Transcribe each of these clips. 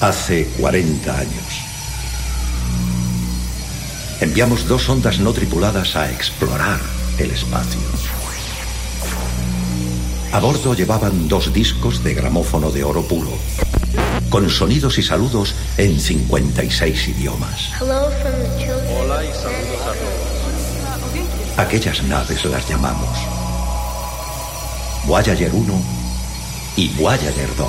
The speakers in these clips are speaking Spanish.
Hace 40 años. Enviamos dos ondas no tripuladas a explorar el espacio. A bordo llevaban dos discos de gramófono de oro puro, con sonidos y saludos en 56 idiomas. Hola y saludos a todos. Aquellas naves las llamamos Voyager 1 y Voyager 2.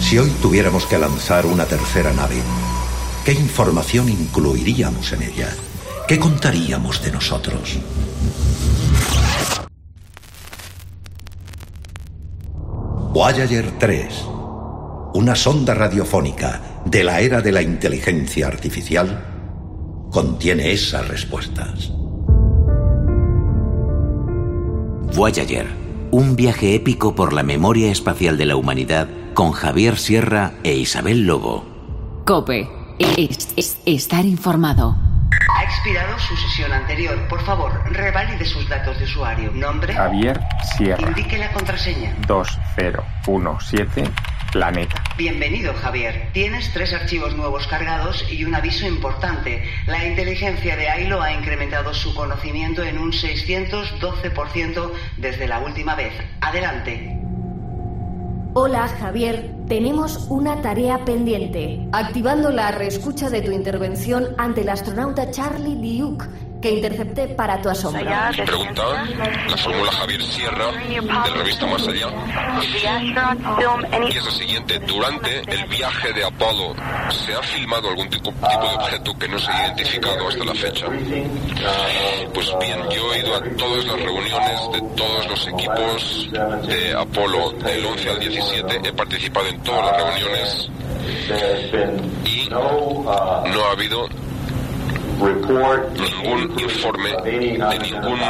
Si hoy tuviéramos que lanzar una tercera nave, ¿qué información incluiríamos en ella? ¿Qué contaríamos de nosotros? Voyager 3, una sonda radiofónica de la era de la inteligencia artificial, contiene esas respuestas. Voyager, un viaje épico por la memoria espacial de la humanidad con Javier Sierra e Isabel Lobo. Cope. Es- es- estar informado. Ha expirado su sesión anterior. Por favor, revalide sus datos de usuario. Nombre. Javier Sierra, Indique la contraseña. 2017, Planeta. Bienvenido, Javier. Tienes tres archivos nuevos cargados y un aviso importante. La inteligencia de AILO ha incrementado su conocimiento en un 612% desde la última vez. Adelante. Hola Javier, tenemos una tarea pendiente. Activando la reescucha de tu intervención ante el astronauta Charlie Duke, que intercepté para tu asombro. Pregunta, la fórmula Javier Sierra, de la revista Más Allá. Y es la siguiente, durante el viaje de Apolo, ¿se ha filmado algún tipo, tipo de objeto que no se ha identificado hasta la fecha? Pues bien, yo he ido a todas las reuniones de todos los equipos de Apolo, del 11 al 17, he participado en todas las reuniones y no ha habido ningún informe de ningún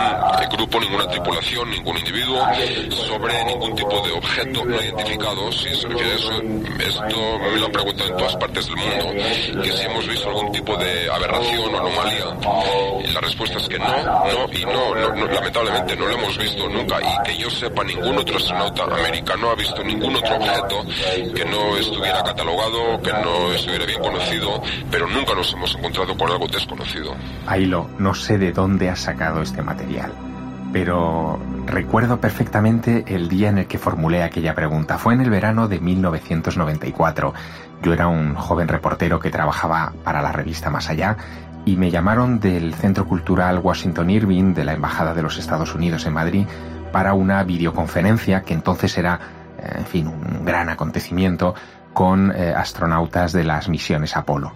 grupo, ninguna tripulación, ningún individuo sobre ningún tipo de objeto no identificado. Si se refiere a eso, esto me lo han preguntado en todas partes del mundo, que si hemos visto algún tipo de aberración o anomalía. Y la respuesta es que no, no y no, no, no, lamentablemente no lo hemos visto nunca y que yo sepa ningún otro astronauta americano ha visto ningún otro objeto que no estuviera catalogado, que no estuviera bien conocido, pero nunca nos hemos encontrado con algo desconocido. Ailo, no sé de dónde has sacado este material, pero recuerdo perfectamente el día en el que formulé aquella pregunta. Fue en el verano de 1994. Yo era un joven reportero que trabajaba para la revista Más Allá y me llamaron del Centro Cultural Washington Irving de la Embajada de los Estados Unidos en Madrid para una videoconferencia que entonces era, eh, en fin, un gran acontecimiento con eh, astronautas de las misiones Apolo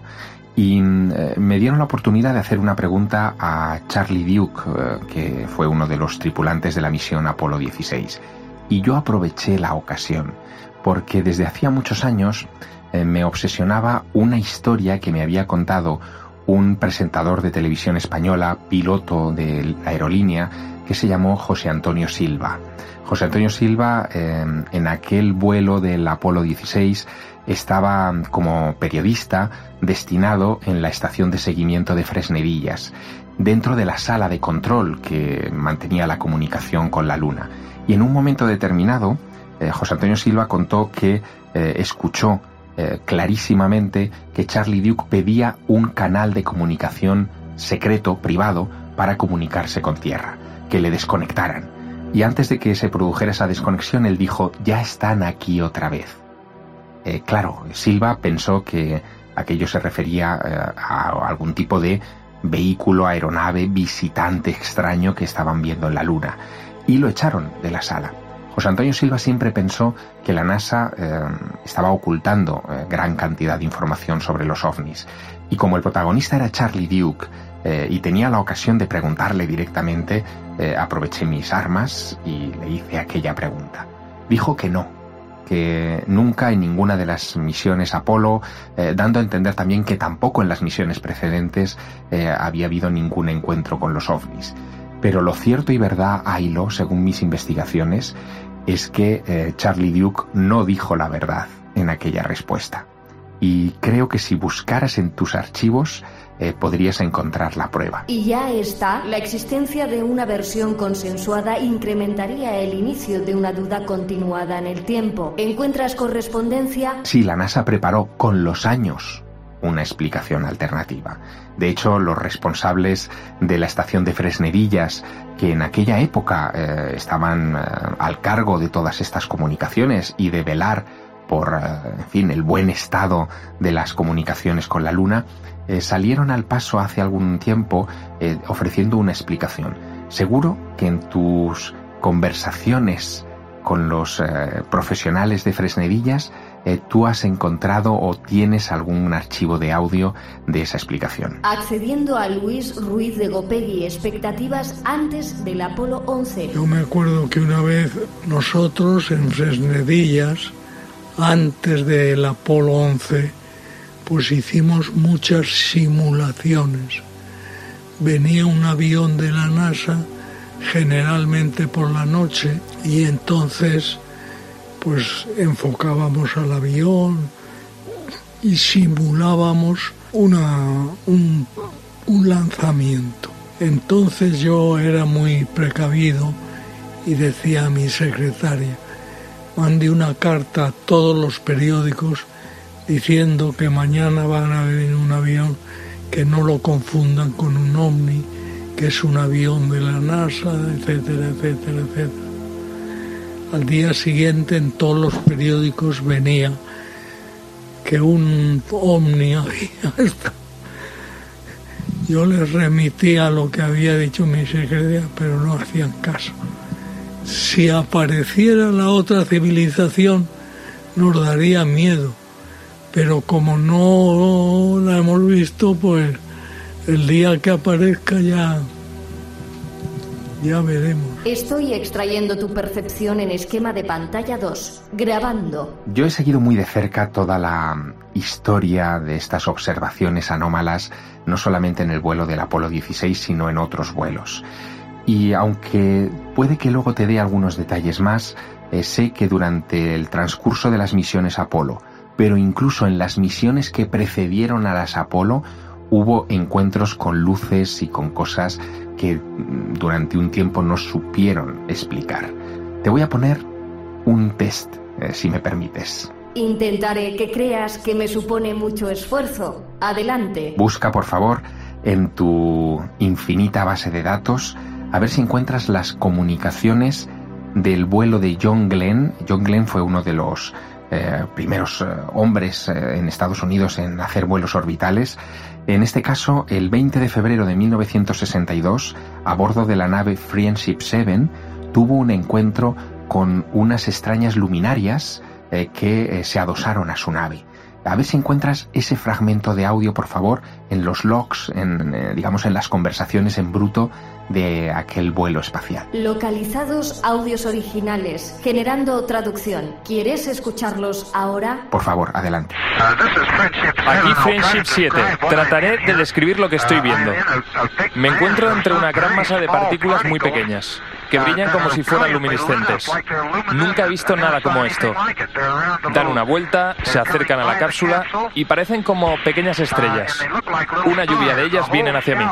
y eh, me dieron la oportunidad de hacer una pregunta a Charlie Duke, eh, que fue uno de los tripulantes de la misión Apolo 16. Y yo aproveché la ocasión, porque desde hacía muchos años eh, me obsesionaba una historia que me había contado un presentador de televisión española, piloto de la aerolínea, que se llamó José Antonio Silva. José Antonio Silva, eh, en aquel vuelo del Apolo 16, estaba como periodista destinado en la estación de seguimiento de Fresnedillas, dentro de la sala de control que mantenía la comunicación con la Luna. Y en un momento determinado, eh, José Antonio Silva contó que eh, escuchó eh, clarísimamente que Charlie Duke pedía un canal de comunicación secreto, privado, para comunicarse con Tierra, que le desconectaran. Y antes de que se produjera esa desconexión, él dijo, ya están aquí otra vez. Eh, claro, Silva pensó que aquello se refería eh, a algún tipo de vehículo, aeronave, visitante extraño que estaban viendo en la Luna. Y lo echaron de la sala. José Antonio Silva siempre pensó que la NASA eh, estaba ocultando gran cantidad de información sobre los ovnis. Y como el protagonista era Charlie Duke eh, y tenía la ocasión de preguntarle directamente, eh, aproveché mis armas y le hice aquella pregunta. Dijo que no, que nunca en ninguna de las misiones Apolo, eh, dando a entender también que tampoco en las misiones precedentes había habido ningún encuentro con los ovnis. Pero lo cierto y verdad, Ailo, según mis investigaciones, es que Charlie Duke no dijo la verdad en aquella respuesta. y creo que si buscaras en tus archivos eh, podrías encontrar la prueba. Y ya está, la existencia de una versión consensuada incrementaría el inicio de una duda continuada en el tiempo. ¿Encuentras correspondencia? Sí, la NASA preparó con los años una explicación alternativa. De hecho, los responsables de la estación de Fresnedillas, que en aquella época eh, estaban eh, al cargo de todas estas comunicaciones y de velar por, en fin, el buen estado de las comunicaciones con la Luna, salieron al paso hace algún tiempo ofreciendo una explicación. Seguro que en tus conversaciones con los profesionales de Fresnedillas eh, tú has encontrado o tienes algún archivo de audio de esa explicación. Accediendo a Luis Ruiz de Gopegui, expectativas antes del Apolo 11. Yo me acuerdo que una vez nosotros en Fresnedillas, antes del Apolo 11, pues hicimos muchas simulaciones. Venía un avión de la NASA generalmente por la noche y entonces pues enfocábamos al avión y simulábamos una, un, lanzamiento. Entonces yo era muy precavido y decía a mi secretaria, mande una carta a todos los periódicos diciendo que mañana van a venir un avión que no lo confundan con un ovni, que es un avión de la NASA, etcétera, etcétera, etcétera. Al día siguiente en todos los periódicos venía que un ovni había Yo les remitía lo que había dicho mi secretaria, pero no hacían caso. Si apareciera la otra civilización, nos daría miedo. Pero como no la hemos visto, pues el día que aparezca ya ya veremos. Estoy extrayendo tu percepción en esquema de pantalla 2, grabando. Yo he seguido muy de cerca toda la historia de estas observaciones anómalas, no solamente en el vuelo del Apolo 16, sino en otros vuelos. Y aunque puede que luego te dé algunos detalles más, eh, sé que durante el transcurso de las misiones Apolo, pero incluso en las misiones que precedieron a las Apolo, hubo encuentros con luces y con cosas que durante un tiempo no supieron explicar. Te voy a poner un test, eh, si me permites. Intentaré que creas que me supone mucho esfuerzo. Adelante. Busca, por favor, en tu infinita base de datos a ver si encuentras las comunicaciones del vuelo de John Glenn. John Glenn fue uno de los eh, primeros eh, hombres en Estados Unidos en hacer vuelos orbitales en este caso, el 20 de febrero de 1962, a bordo de la nave Friendship 7, tuvo un encuentro con unas extrañas luminarias eh, que eh, se adosaron a su nave. A ver si encuentras ese fragmento de audio, por favor, en los logs, en, eh, digamos, en las conversaciones en bruto de aquel vuelo espacial. Localizados audios originales, generando traducción. ¿Quieres escucharlos ahora? Por favor, adelante. Aquí Friendship 7. Trataré de describir lo que estoy viendo. Me encuentro entre una gran masa de partículas muy pequeñas que brillan como si fueran luminiscentes. Nunca he visto nada como esto. Dan una vuelta, se acercan a la cápsula y parecen como pequeñas estrellas. Una lluvia de ellas vienen hacia mí.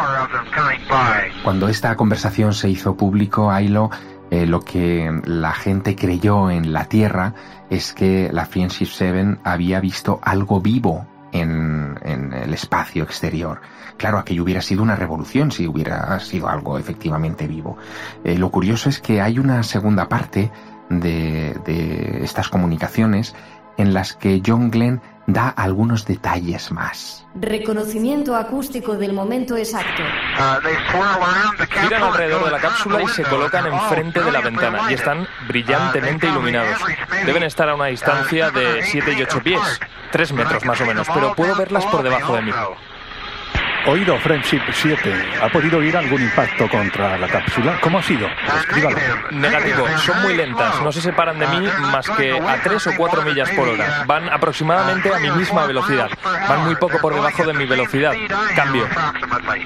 Cuando esta conversación se hizo público, Ailo, eh, lo que la gente creyó en la Tierra es que la Friendship 7 había visto algo vivo en, el espacio exterior. Claro, aquello hubiera sido una revolución si hubiera sido algo efectivamente vivo. Eh, lo curioso es que hay una segunda parte de, de estas comunicaciones en las que John Glenn da algunos detalles más. Reconocimiento acústico del momento exacto. Giran alrededor de la cápsula y se colocan enfrente de la ventana y están brillantemente iluminados. Deben estar a una distancia de 7 y 8 pies, 3 metros más o menos, pero puedo verlas por debajo de mí. Oído Friendship 7. ¿Ha podido oír algún impacto contra la cápsula? ¿Cómo ha sido? Descríbalo. Negativo. Son muy lentas. No se separan de mí más que a 3 o 4 millas por hora. Van aproximadamente a mi misma velocidad. Van muy poco por debajo de mi velocidad. Cambio.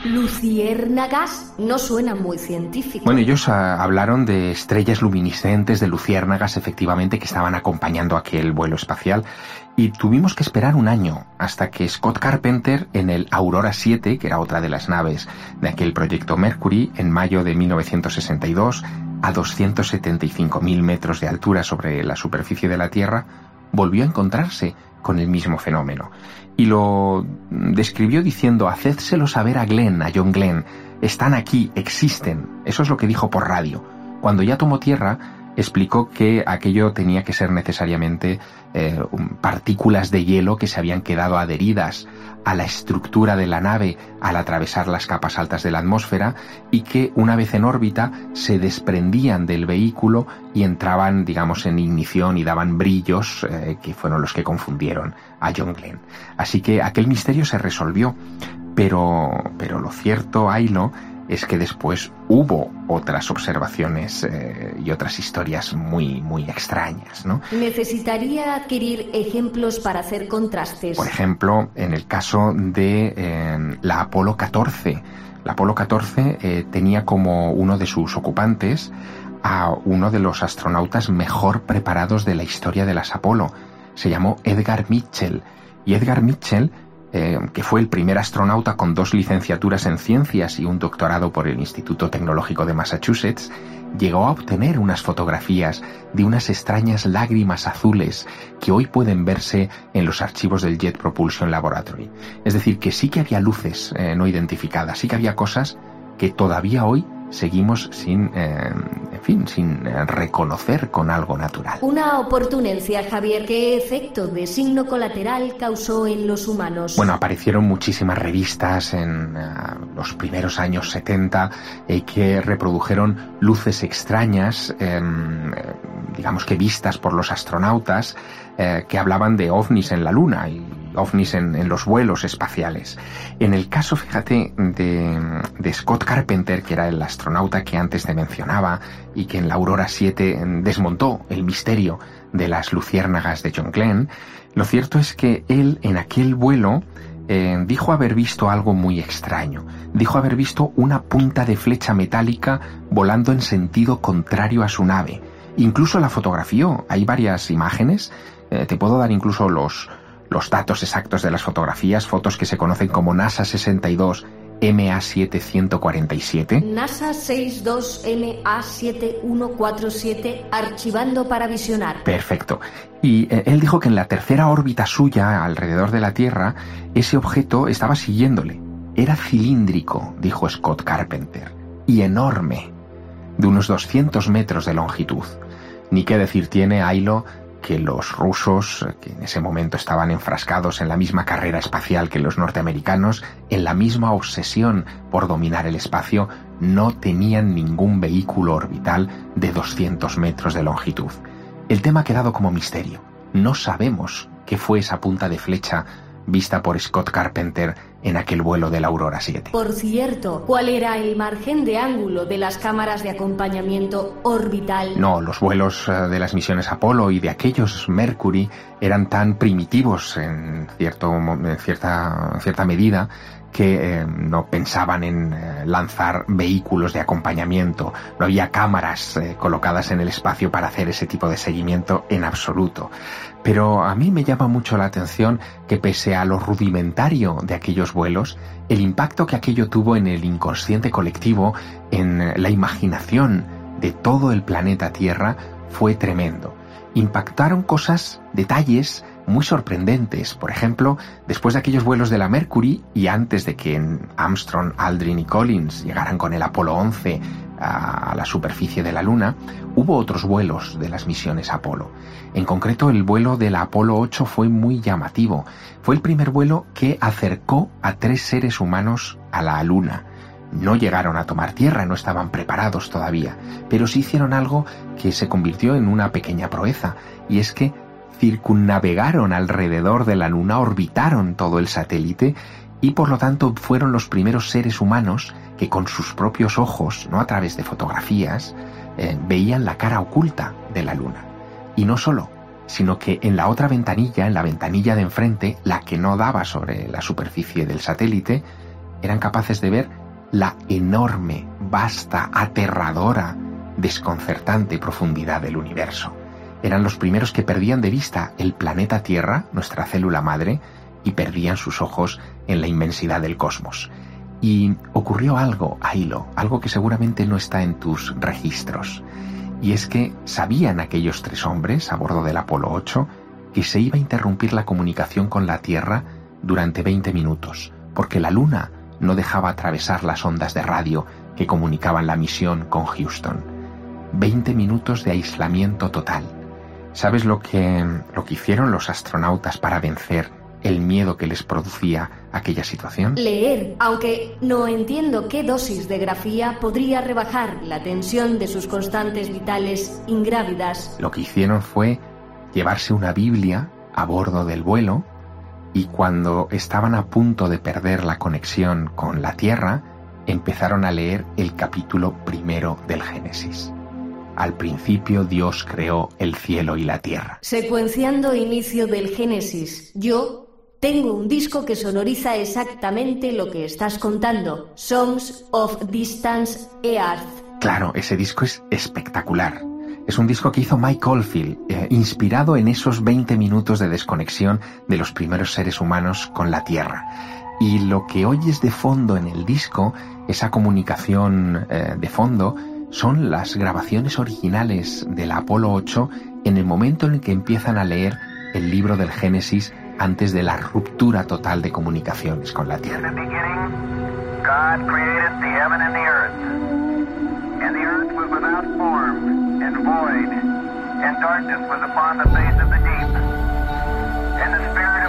Luciérnagas no suena muy científico. Bueno, ellos ah, hablaron de estrellas luminiscentes, de luciérnagas, efectivamente, que estaban acompañando aquel vuelo espacial Y tuvimos que esperar un año hasta que Scott Carpenter en el Aurora 7, que era otra de las naves de aquel proyecto Mercury, en mayo de 1962, a 275.000 metros de altura sobre la superficie de la Tierra, volvió a encontrarse con el mismo fenómeno. Y lo describió diciendo, hacédselo saber a Glenn, a John Glenn, están aquí, existen. Eso es lo que dijo por radio. Cuando ya tomó tierra, explicó que aquello tenía que ser necesariamente eh, partículas de hielo que se habían quedado adheridas a la estructura de la nave al atravesar las capas altas de la atmósfera y que una vez en órbita se desprendían del vehículo y entraban, digamos, en ignición y daban brillos eh, que fueron los que confundieron a John Glenn. Así que aquel misterio se resolvió, pero, pero lo cierto, Ailo, es que después hubo otras observaciones eh, y otras historias muy, muy extrañas, ¿no? Necesitaría adquirir ejemplos para hacer contrastes. Por ejemplo, en el caso de eh, la Apolo 14. La Apolo 14 eh, tenía como uno de sus ocupantes a uno de los astronautas mejor preparados de la historia de las Apolo. Se llamó Edgar Mitchell. Y Edgar Mitchell eh, que fue el primer astronauta con dos licenciaturas en ciencias y un doctorado por el Instituto Tecnológico de Massachusetts, llegó a obtener unas fotografías de unas extrañas lágrimas azules que hoy pueden verse en los archivos del Jet Propulsion Laboratory. Es decir, que sí que había luces eh, no identificadas, sí que había cosas que todavía hoy seguimos sin, eh, en fin, sin eh, reconocer con algo natural. Una oportunencia, Javier. ¿Qué efecto de signo colateral causó en los humanos? Bueno, aparecieron muchísimas revistas en eh, los primeros años 70 que reprodujeron luces extrañas, em, digamos que vistas por los astronautas, que hablaban de ovnis en la Luna y ovnis en, los vuelos espaciales. En el caso, fíjate, de, de, Scott Carpenter, que era el astronauta que antes te mencionaba y que en la Aurora 7 desmontó el misterio de las luciérnagas de John Glenn, lo cierto es que él en aquel vuelo eh, dijo haber visto algo muy extraño. Dijo haber visto una punta de flecha metálica volando en sentido contrario a su nave. Incluso la fotografió. Hay varias imágenes. Eh, te puedo dar incluso los, los datos exactos de las fotografías, fotos que se conocen como NASA 62 MA7147. NASA 62 MA7147 archivando para visionar. Perfecto. Y eh, él dijo que en la tercera órbita suya, alrededor de la Tierra, ese objeto estaba siguiéndole. Era cilíndrico, dijo Scott Carpenter, y enorme, de unos 200 metros de longitud. Ni qué decir tiene, Ailo, que los rusos, que en ese momento estaban enfrascados en la misma carrera espacial que los norteamericanos, en la misma obsesión por dominar el espacio, no tenían ningún vehículo orbital de 200 metros de longitud. El tema ha quedado como misterio. No sabemos qué fue esa punta de flecha vista por Scott Carpenter en aquel vuelo de la Aurora 7. Por cierto, ¿cuál era el margen de ángulo de las cámaras de acompañamiento orbital? No, los vuelos eh, de las misiones Apolo y de aquellos Mercury eran tan primitivos en, cierto, en cierta, en cierta medida que eh, no pensaban en eh, lanzar vehículos de acompañamiento, no había cámaras eh, colocadas en el espacio para hacer ese tipo de seguimiento en absoluto. Pero a mí me llama mucho la atención que pese a lo rudimentario de aquellos vuelos, el impacto que aquello tuvo en el inconsciente colectivo, en la imaginación de todo el planeta Tierra, fue tremendo. Impactaron cosas, detalles, muy sorprendentes. Por ejemplo, después de aquellos vuelos de la Mercury y antes de que Armstrong, Aldrin y Collins llegaran con el Apolo 11 a la superficie de la Luna, hubo otros vuelos de las misiones Apolo. En concreto, el vuelo de la Apolo 8 fue muy llamativo. Fue el primer vuelo que acercó a tres seres humanos a la Luna. No llegaron a tomar tierra, no estaban preparados todavía, pero sí hicieron algo que se convirtió en una pequeña proeza, y es que circunnavegaron alrededor de la Luna, orbitaron todo el satélite y por lo tanto fueron los primeros seres humanos que con sus propios ojos, no a través de fotografías, eh, veían la cara oculta de la Luna. Y no solo, sino que en la otra ventanilla, en la ventanilla de enfrente, la que no daba sobre la superficie del satélite, eran capaces de ver la enorme, vasta, aterradora, desconcertante profundidad del universo eran los primeros que perdían de vista el planeta Tierra, nuestra célula madre, y perdían sus ojos en la inmensidad del cosmos. Y ocurrió algo, Ailo, algo que seguramente no está en tus registros. Y es que sabían aquellos tres hombres a bordo del Apolo 8 que se iba a interrumpir la comunicación con la Tierra durante 20 minutos, porque la Luna no dejaba atravesar las ondas de radio que comunicaban la misión con Houston. 20 minutos de aislamiento total. ¿Sabes lo que, lo que hicieron los astronautas para vencer el miedo que les producía aquella situación? Leer, aunque no entiendo qué dosis de grafía podría rebajar la tensión de sus constantes vitales ingrávidas. Lo que hicieron fue llevarse una Biblia a bordo del vuelo y cuando estaban a punto de perder la conexión con la Tierra, empezaron a leer el capítulo primero del Génesis. Al principio Dios creó el cielo y la tierra. Secuenciando inicio del Génesis, yo tengo un disco que sonoriza exactamente lo que estás contando. Songs of Distance Earth. Claro, ese disco es espectacular. Es un disco que hizo Mike Oldfield, eh, inspirado en esos 20 minutos de desconexión de los primeros seres humanos con la Tierra. Y lo que oyes de fondo en el disco, esa comunicación eh, de fondo, son las grabaciones originales del Apolo 8 en el momento en el que empiezan a leer el libro del Génesis antes de la ruptura total de comunicaciones con la Tierra.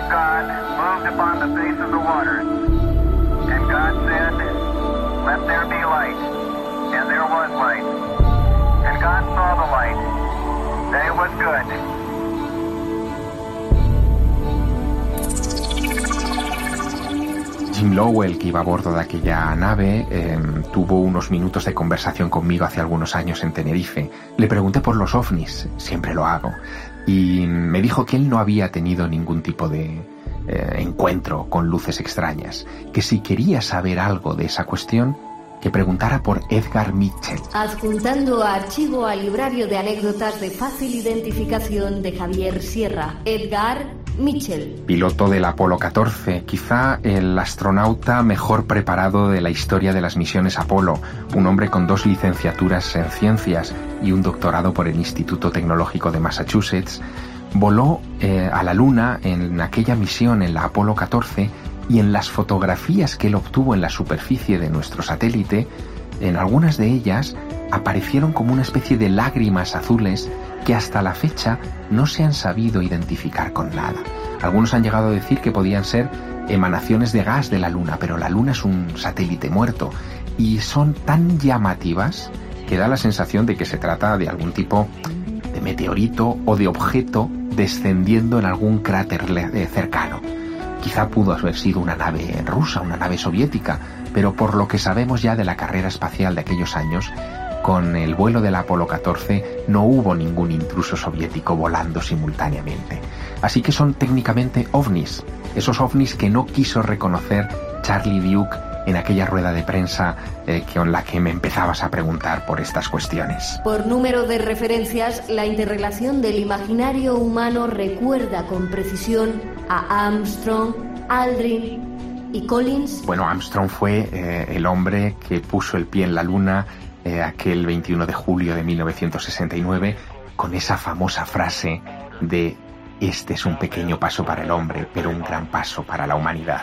God moved upon the face of the waters. And God said, Let there be light. And there was light. And God saw the light, it. Jim Lowell, que iba a bordo de aquella nave, em, tuvo unos minutos de conversación conmigo hace algunos años en Tenerife. Le pregunté por los ovnis, siempre lo hago, y me dijo que él no había tenido ningún tipo de eh, encuentro con luces extrañas, que si quería saber algo de esa cuestión, que preguntara por Edgar Mitchell. Adjuntando archivo al librario de anécdotas de fácil identificación de Javier Sierra. Edgar Mitchell. Piloto del Apolo 14, quizá el astronauta mejor preparado de la historia de las misiones Apolo, un hombre con dos licenciaturas en ciencias y un doctorado por el Instituto Tecnológico de Massachusetts, voló eh, a la Luna en aquella misión en la Apolo 14 y en las fotografías que él obtuvo en la superficie de nuestro satélite, en algunas de ellas aparecieron como una especie de lágrimas azules que hasta la fecha no se han sabido identificar con nada. Algunos han llegado a decir que podían ser emanaciones de gas de la Luna, pero la Luna es un satélite muerto y son tan llamativas que da la sensación de que se trata de algún tipo de meteorito o de objeto descendiendo en algún cráter eh, cercano. Quizá pudo haber sido una nave rusa, una nave soviética, pero por lo que sabemos ya de la carrera espacial de aquellos años, con el vuelo del Apolo 14 no hubo ningún intruso soviético volando simultáneamente. Así que son técnicamente ovnis, esos ovnis que no quiso reconocer Charlie Duke en aquella rueda de prensa eh, con la que me empezabas a preguntar por estas cuestiones. Por número de referencias, la interrelación del imaginario humano recuerda con precisión a Armstrong, Aldrin y Collins. Bueno, Armstrong fue eh, el hombre que puso el pie en la luna eh, aquel 21 de julio de 1969 con esa famosa frase de este es un pequeño paso para el hombre, pero un gran paso para la humanidad.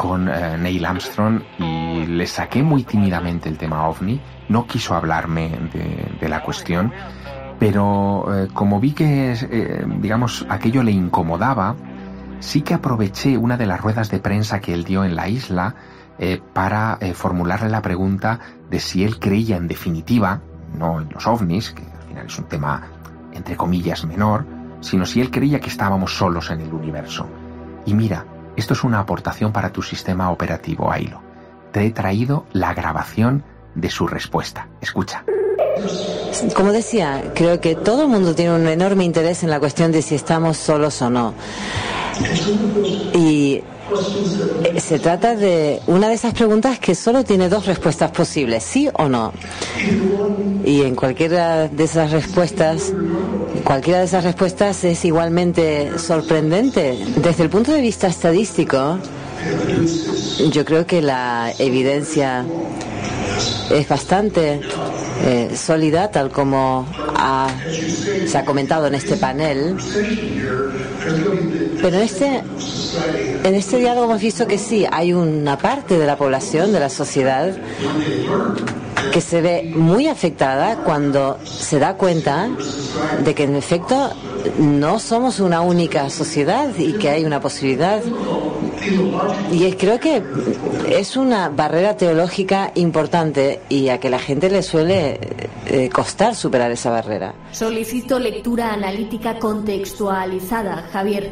con eh, Neil Armstrong y le saqué muy tímidamente el tema ovni. No quiso hablarme de, la cuestión, pero eh, como vi que, digamos, aquello le incomodaba, sí que aproveché una de las ruedas de prensa que él dio en la isla para formularle la pregunta de si él creía en definitiva, no en los ovnis, que al final es un tema entre comillas, menor, sino si él creía que estábamos solos en el universo. Y mira, esto es una aportación para tu sistema operativo, Ailo. Te he traído la grabación de su respuesta. Escucha. Como decía, creo que todo el mundo tiene un enorme interés en la cuestión de si estamos solos o no. Y eh, se trata de una de esas preguntas que solo tiene dos respuestas posibles, sí o no. Y en cualquiera de esas respuestas, cualquiera de esas respuestas es igualmente sorprendente. Desde el punto de vista estadístico, yo creo que la evidencia es bastante eh, sólida, tal como se ha comentado en este panel. Pero en este, en este diálogo hemos visto que sí, hay una parte de la población, de la sociedad, que se ve muy afectada cuando se da cuenta de que en efecto no somos una única sociedad y que hay una posibilidad. Y creo que es una barrera teológica importante y a que la gente le suele eh, costar superar esa barrera. Solicito lectura analítica contextualizada, Javier.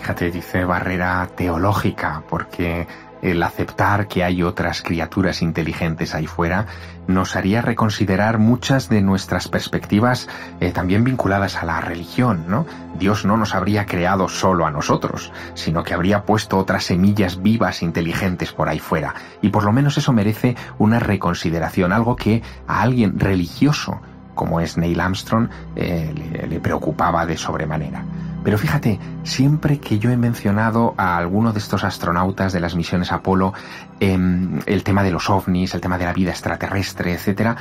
Fíjate, dice barrera teológica, porque el aceptar que hay otras criaturas inteligentes ahí fuera nos haría reconsiderar muchas de nuestras perspectivas eh, también vinculadas a la religión, ¿no? Dios no nos habría creado solo a nosotros, sino que habría puesto otras semillas vivas inteligentes por ahí fuera. Y por lo menos eso merece una reconsideración, algo que a alguien religioso como es Neil Armstrong, eh, le preocupaba de sobremanera. Pero fíjate, siempre que yo he mencionado a alguno de estos astronautas de las misiones Apolo, em, el tema de los ovnis, el tema de la vida extraterrestre, etcétera,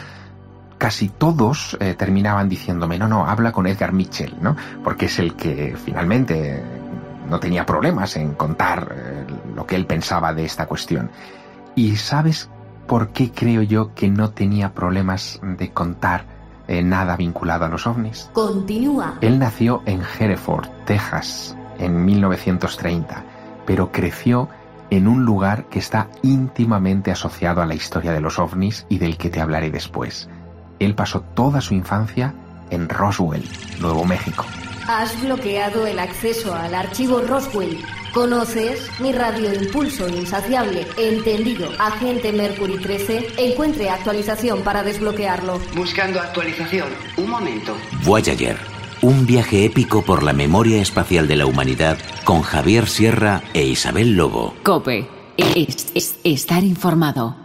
casi todos eh, terminaban diciéndome, no, no, habla con Edgar Mitchell, ¿no? Porque es el que finalmente no tenía problemas en contar eh, lo que él pensaba de esta cuestión. ¿Y sabes por qué creo yo que no tenía problemas de contar eh, nada vinculado a los ovnis. Continúa. Él nació en Hereford, Texas, en 1930, pero creció en un lugar que está íntimamente asociado a la historia de los ovnis y del que te hablaré después. Él pasó toda su infancia en Roswell, Nuevo México. Has bloqueado el acceso al archivo Roswell. ¿Conoces mi radioimpulso insaciable? Entendido. Agente Mercury 13, encuentre actualización para desbloquearlo. Buscando actualización. Un momento. Voyager. Un viaje épico por la memoria espacial de la humanidad con Javier Sierra e Isabel Lobo. Cope. Es, estar informado.